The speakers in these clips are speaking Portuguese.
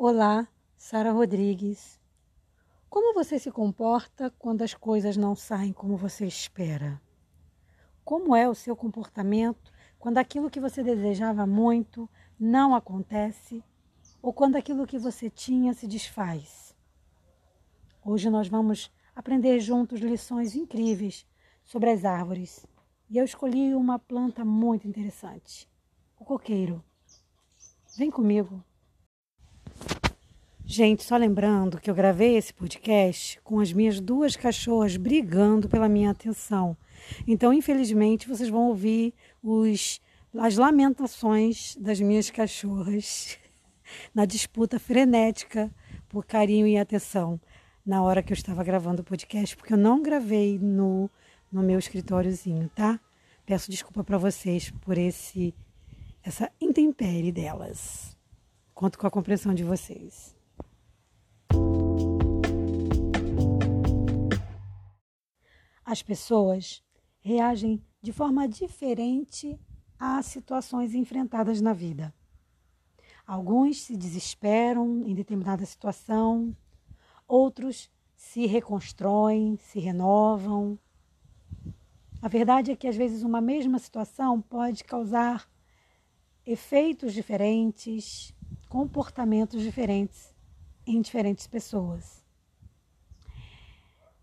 Olá, Sara Rodrigues. Como você se comporta quando as coisas não saem como você espera? Como é o seu comportamento quando aquilo que você desejava muito não acontece ou quando aquilo que você tinha se desfaz? Hoje nós vamos aprender juntos lições incríveis sobre as árvores e eu escolhi uma planta muito interessante, o coqueiro. Vem comigo. Gente, só lembrando que eu gravei esse podcast com as minhas duas cachorras brigando pela minha atenção. Então, infelizmente, vocês vão ouvir os, as lamentações das minhas cachorras na disputa frenética por carinho e atenção na hora que eu estava gravando o podcast, porque eu não gravei no, no meu escritóriozinho, tá? Peço desculpa para vocês por esse essa intempérie delas. Conto com a compreensão de vocês. As pessoas reagem de forma diferente às situações enfrentadas na vida. Alguns se desesperam em determinada situação, outros se reconstroem, se renovam. A verdade é que às vezes uma mesma situação pode causar efeitos diferentes, comportamentos diferentes em diferentes pessoas.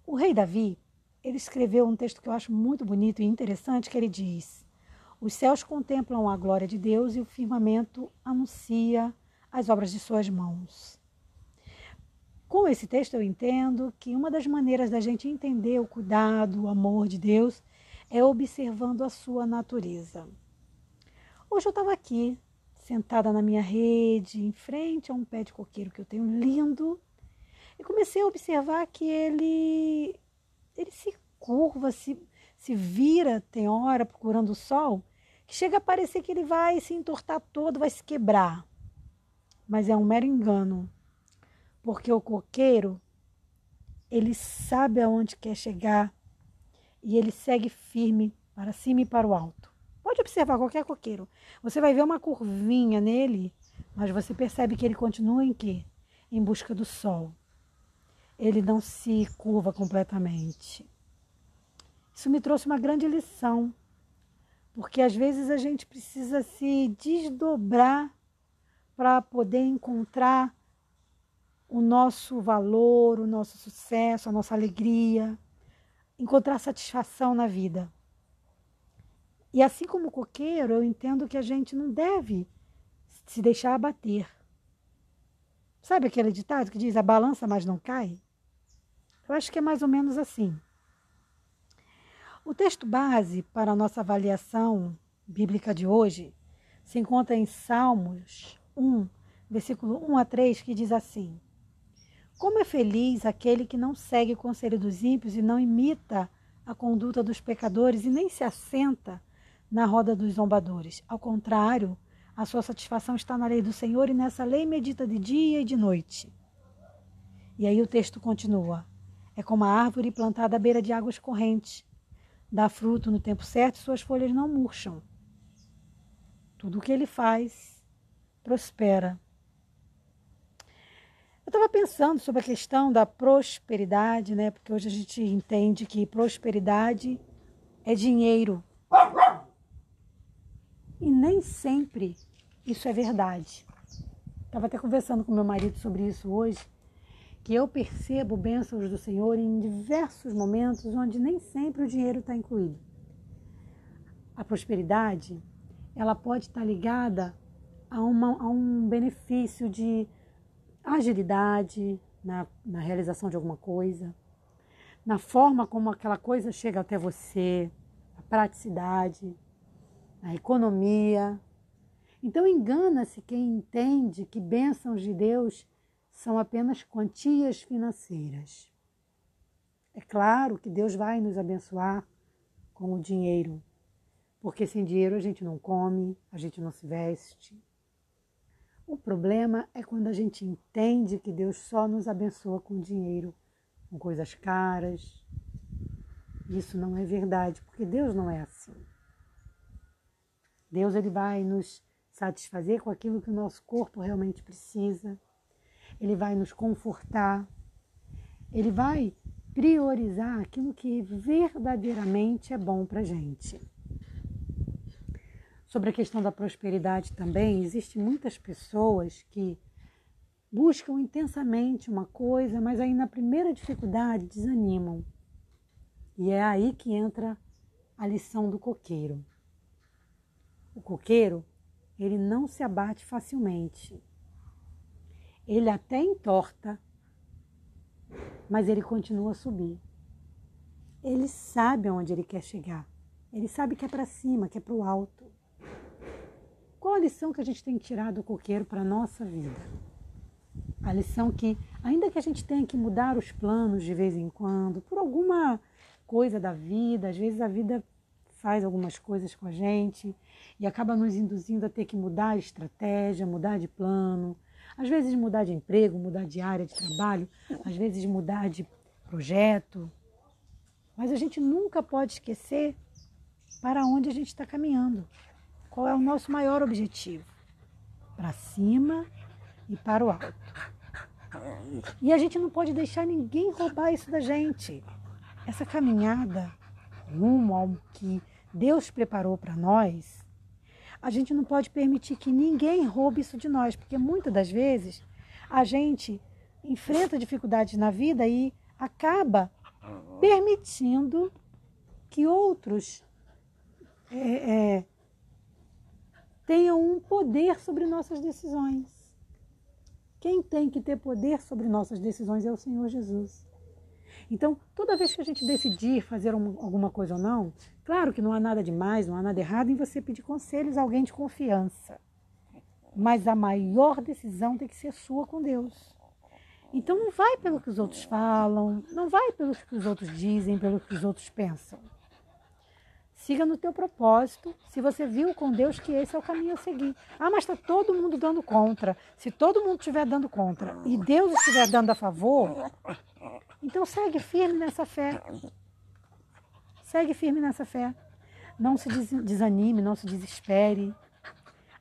O rei Davi ele escreveu um texto que eu acho muito bonito e interessante, que ele diz: Os céus contemplam a glória de Deus e o firmamento anuncia as obras de suas mãos. Com esse texto eu entendo que uma das maneiras da gente entender o cuidado, o amor de Deus é observando a sua natureza. Hoje eu estava aqui, sentada na minha rede, em frente a um pé de coqueiro que eu tenho lindo, e comecei a observar que ele ele se curva, se, se vira, tem hora, procurando o sol, que chega a parecer que ele vai se entortar todo, vai se quebrar. Mas é um mero engano, porque o coqueiro, ele sabe aonde quer chegar e ele segue firme para cima e para o alto. Pode observar qualquer coqueiro. Você vai ver uma curvinha nele, mas você percebe que ele continua em quê? Em busca do sol ele não se curva completamente. Isso me trouxe uma grande lição, porque às vezes a gente precisa se desdobrar para poder encontrar o nosso valor, o nosso sucesso, a nossa alegria, encontrar satisfação na vida. E assim como o coqueiro, eu entendo que a gente não deve se deixar abater. Sabe aquele ditado que diz a balança mas não cai? Eu acho que é mais ou menos assim. O texto base para a nossa avaliação bíblica de hoje se encontra em Salmos 1, versículo 1 a 3, que diz assim: Como é feliz aquele que não segue o conselho dos ímpios e não imita a conduta dos pecadores e nem se assenta na roda dos zombadores. Ao contrário, a sua satisfação está na lei do Senhor e nessa lei medita de dia e de noite. E aí o texto continua: é como a árvore plantada à beira de águas correntes. Dá fruto no tempo certo e suas folhas não murcham. Tudo o que ele faz prospera. Eu estava pensando sobre a questão da prosperidade, né? Porque hoje a gente entende que prosperidade é dinheiro. E nem sempre isso é verdade. Estava até conversando com meu marido sobre isso hoje que eu percebo bênçãos do Senhor em diversos momentos onde nem sempre o dinheiro está incluído. A prosperidade, ela pode estar ligada a, uma, a um benefício de agilidade na, na realização de alguma coisa, na forma como aquela coisa chega até você, a praticidade, a economia. Então engana-se quem entende que bênçãos de Deus são apenas quantias financeiras. É claro que Deus vai nos abençoar com o dinheiro, porque sem dinheiro a gente não come, a gente não se veste. O problema é quando a gente entende que Deus só nos abençoa com dinheiro, com coisas caras. Isso não é verdade, porque Deus não é assim. Deus ele vai nos satisfazer com aquilo que o nosso corpo realmente precisa ele vai nos confortar, ele vai priorizar aquilo que verdadeiramente é bom para gente. Sobre a questão da prosperidade também, existem muitas pessoas que buscam intensamente uma coisa, mas aí na primeira dificuldade desanimam. E é aí que entra a lição do coqueiro. O coqueiro, ele não se abate facilmente. Ele até entorta, mas ele continua a subir. Ele sabe aonde ele quer chegar. Ele sabe que é para cima, que é para o alto. Qual a lição que a gente tem que tirar do coqueiro para a nossa vida? A lição que, ainda que a gente tenha que mudar os planos de vez em quando, por alguma coisa da vida, às vezes a vida faz algumas coisas com a gente e acaba nos induzindo a ter que mudar a estratégia, mudar de plano, às vezes mudar de emprego, mudar de área de trabalho, às vezes mudar de projeto. Mas a gente nunca pode esquecer para onde a gente está caminhando. Qual é o nosso maior objetivo? Para cima e para o alto. E a gente não pode deixar ninguém roubar isso da gente. Essa caminhada rumo ao que Deus preparou para nós, a gente não pode permitir que ninguém roube isso de nós, porque muitas das vezes a gente enfrenta dificuldades na vida e acaba permitindo que outros é, é, tenham um poder sobre nossas decisões. Quem tem que ter poder sobre nossas decisões é o Senhor Jesus. Então, toda vez que a gente decidir fazer um, alguma coisa ou não, claro que não há nada de mais, não há nada errado em você pedir conselhos a alguém de confiança. Mas a maior decisão tem que ser sua com Deus. Então não vai pelo que os outros falam, não vai pelo que os outros dizem, pelo que os outros pensam. Siga no teu propósito. Se você viu com Deus que esse é o caminho a seguir. Ah, mas está todo mundo dando contra. Se todo mundo estiver dando contra e Deus estiver dando a favor, então segue firme nessa fé. Segue firme nessa fé. Não se desanime, não se desespere.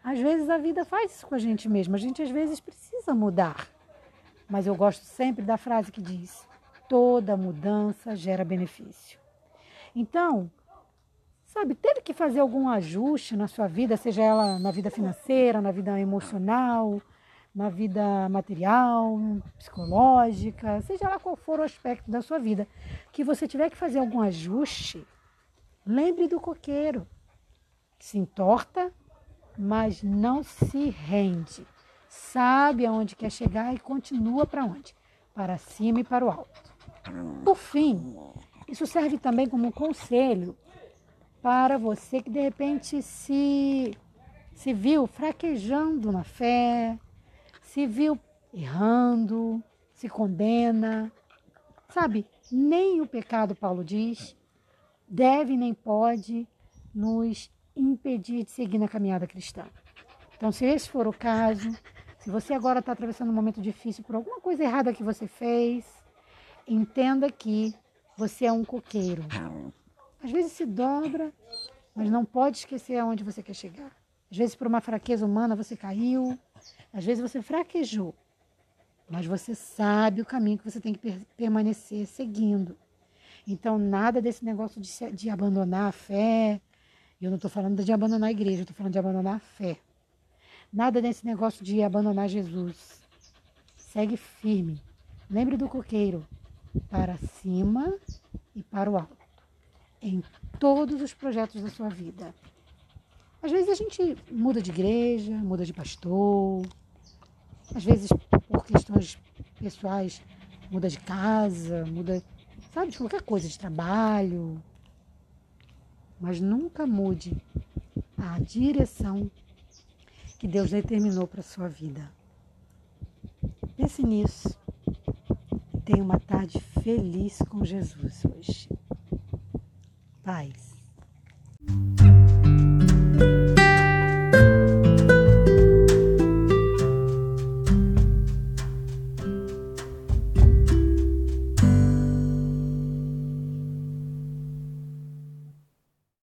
Às vezes a vida faz isso com a gente mesmo. A gente às vezes precisa mudar. Mas eu gosto sempre da frase que diz: toda mudança gera benefício. Então, sabe, teve que fazer algum ajuste na sua vida, seja ela na vida financeira, na vida emocional, na vida material, psicológica, seja lá qual for o aspecto da sua vida, que você tiver que fazer algum ajuste, lembre do coqueiro, que se entorta, mas não se rende. Sabe aonde quer chegar e continua para onde? Para cima e para o alto. Por fim, isso serve também como um conselho para você que de repente se, se viu fraquejando na fé, se viu errando, se condena. Sabe, nem o pecado, Paulo diz, deve nem pode nos impedir de seguir na caminhada cristã. Então, se esse for o caso, se você agora está atravessando um momento difícil por alguma coisa errada que você fez, entenda que você é um coqueiro. Às vezes se dobra, mas não pode esquecer aonde você quer chegar. Às vezes por uma fraqueza humana você caiu, às vezes você fraquejou, mas você sabe o caminho que você tem que permanecer seguindo. Então nada desse negócio de, de abandonar a fé. Eu não estou falando de abandonar a igreja, eu estou falando de abandonar a fé. Nada desse negócio de abandonar Jesus. Segue firme. Lembre do coqueiro. Para cima e para o alto em todos os projetos da sua vida. Às vezes a gente muda de igreja, muda de pastor, às vezes por questões pessoais muda de casa, muda, sabe, de qualquer coisa, de trabalho. Mas nunca mude a direção que Deus determinou para a sua vida. Pense nisso. Tenha uma tarde feliz com Jesus hoje paz.